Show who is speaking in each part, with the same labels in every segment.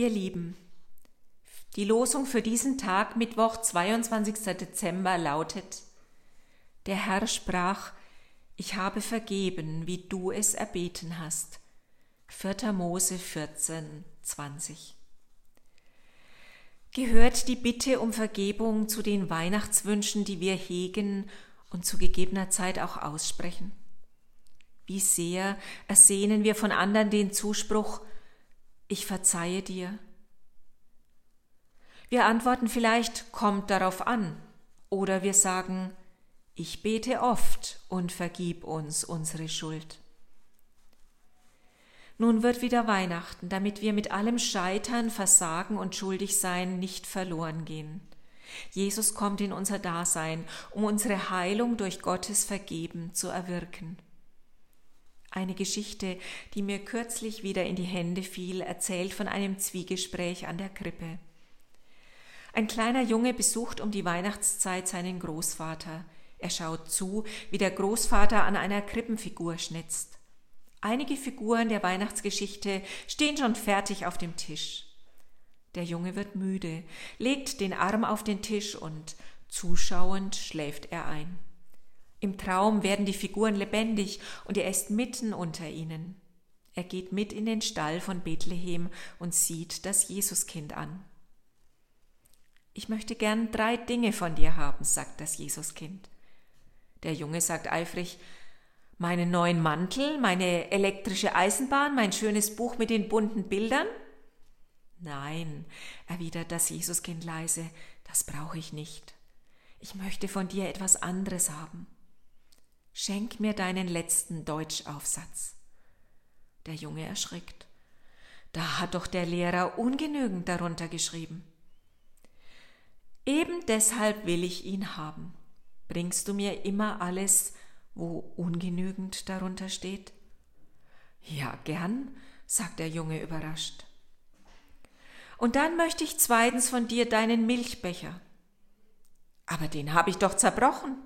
Speaker 1: Ihr Lieben, die Losung für diesen Tag, Mittwoch, 22. Dezember, lautet, Der Herr sprach, ich habe vergeben, wie du es erbeten hast. 4. Mose 14, 20. Gehört die Bitte um Vergebung zu den Weihnachtswünschen, die wir hegen und zu gegebener Zeit auch aussprechen? Wie sehr ersehnen wir von anderen den Zuspruch, ich verzeihe dir. Wir antworten vielleicht, kommt darauf an, oder wir sagen, ich bete oft und vergib uns unsere Schuld. Nun wird wieder Weihnachten, damit wir mit allem Scheitern, Versagen und Schuldigsein nicht verloren gehen. Jesus kommt in unser Dasein, um unsere Heilung durch Gottes Vergeben zu erwirken. Eine Geschichte, die mir kürzlich wieder in die Hände fiel, erzählt von einem Zwiegespräch an der Krippe. Ein kleiner Junge besucht um die Weihnachtszeit seinen Großvater. Er schaut zu, wie der Großvater an einer Krippenfigur schnitzt. Einige Figuren der Weihnachtsgeschichte stehen schon fertig auf dem Tisch. Der Junge wird müde, legt den Arm auf den Tisch und zuschauend schläft er ein. Im Traum werden die Figuren lebendig und er ist mitten unter ihnen. Er geht mit in den Stall von Bethlehem und sieht das Jesuskind an. Ich möchte gern drei Dinge von dir haben, sagt das Jesuskind. Der Junge sagt eifrig, meinen neuen Mantel, meine elektrische Eisenbahn, mein schönes Buch mit den bunten Bildern? Nein, erwidert das Jesuskind leise, das brauche ich nicht. Ich möchte von dir etwas anderes haben. Schenk mir deinen letzten Deutschaufsatz. Der Junge erschrickt. Da hat doch der Lehrer ungenügend darunter geschrieben. Eben deshalb will ich ihn haben. Bringst du mir immer alles, wo ungenügend darunter steht? Ja, gern, sagt der Junge überrascht. Und dann möchte ich zweitens von dir deinen Milchbecher. Aber den habe ich doch zerbrochen.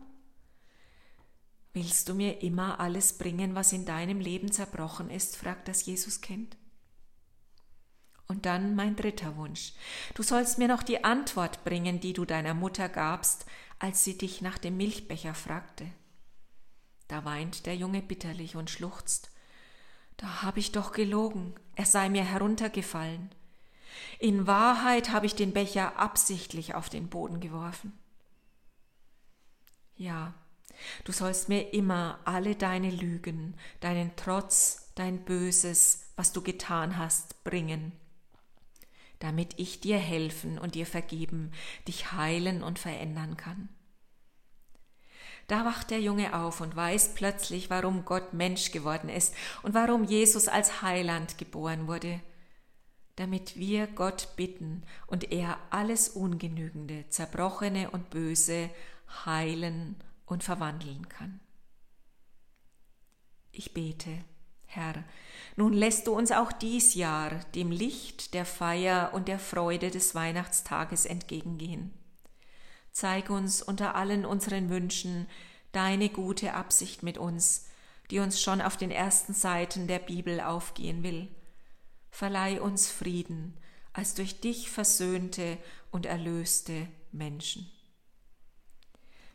Speaker 1: Willst du mir immer alles bringen, was in deinem Leben zerbrochen ist? fragt das Jesuskind. Und dann mein dritter Wunsch. Du sollst mir noch die Antwort bringen, die du deiner Mutter gabst, als sie dich nach dem Milchbecher fragte. Da weint der Junge bitterlich und schluchzt. Da habe ich doch gelogen, er sei mir heruntergefallen. In Wahrheit habe ich den Becher absichtlich auf den Boden geworfen. Ja, Du sollst mir immer alle deine Lügen, deinen Trotz, dein Böses, was du getan hast, bringen, damit ich dir helfen und dir vergeben, dich heilen und verändern kann. Da wacht der Junge auf und weiß plötzlich, warum Gott Mensch geworden ist und warum Jesus als Heiland geboren wurde, damit wir Gott bitten und er alles Ungenügende, Zerbrochene und Böse heilen und verwandeln kann. Ich bete, Herr, nun lässt du uns auch dies Jahr dem Licht der Feier und der Freude des Weihnachtstages entgegengehen. Zeig uns unter allen unseren Wünschen deine gute Absicht mit uns, die uns schon auf den ersten Seiten der Bibel aufgehen will. Verleih uns Frieden als durch dich versöhnte und erlöste Menschen.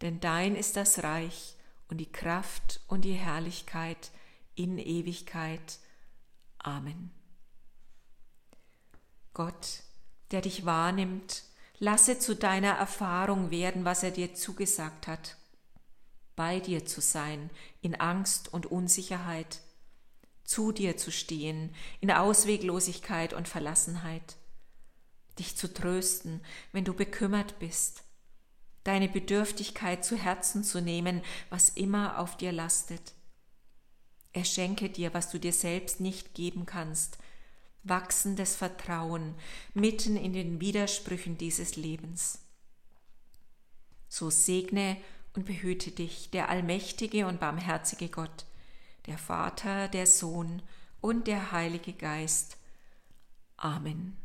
Speaker 1: denn dein ist das Reich und die Kraft und die Herrlichkeit in Ewigkeit. Amen. Gott, der dich wahrnimmt, lasse zu deiner Erfahrung werden, was er dir zugesagt hat, bei dir zu sein in Angst und Unsicherheit, zu dir zu stehen in Ausweglosigkeit und Verlassenheit, dich zu trösten, wenn du bekümmert bist, deine Bedürftigkeit zu Herzen zu nehmen, was immer auf dir lastet. Er schenke dir, was du dir selbst nicht geben kannst, wachsendes Vertrauen mitten in den Widersprüchen dieses Lebens. So segne und behüte dich der allmächtige und barmherzige Gott, der Vater, der Sohn und der Heilige Geist. Amen.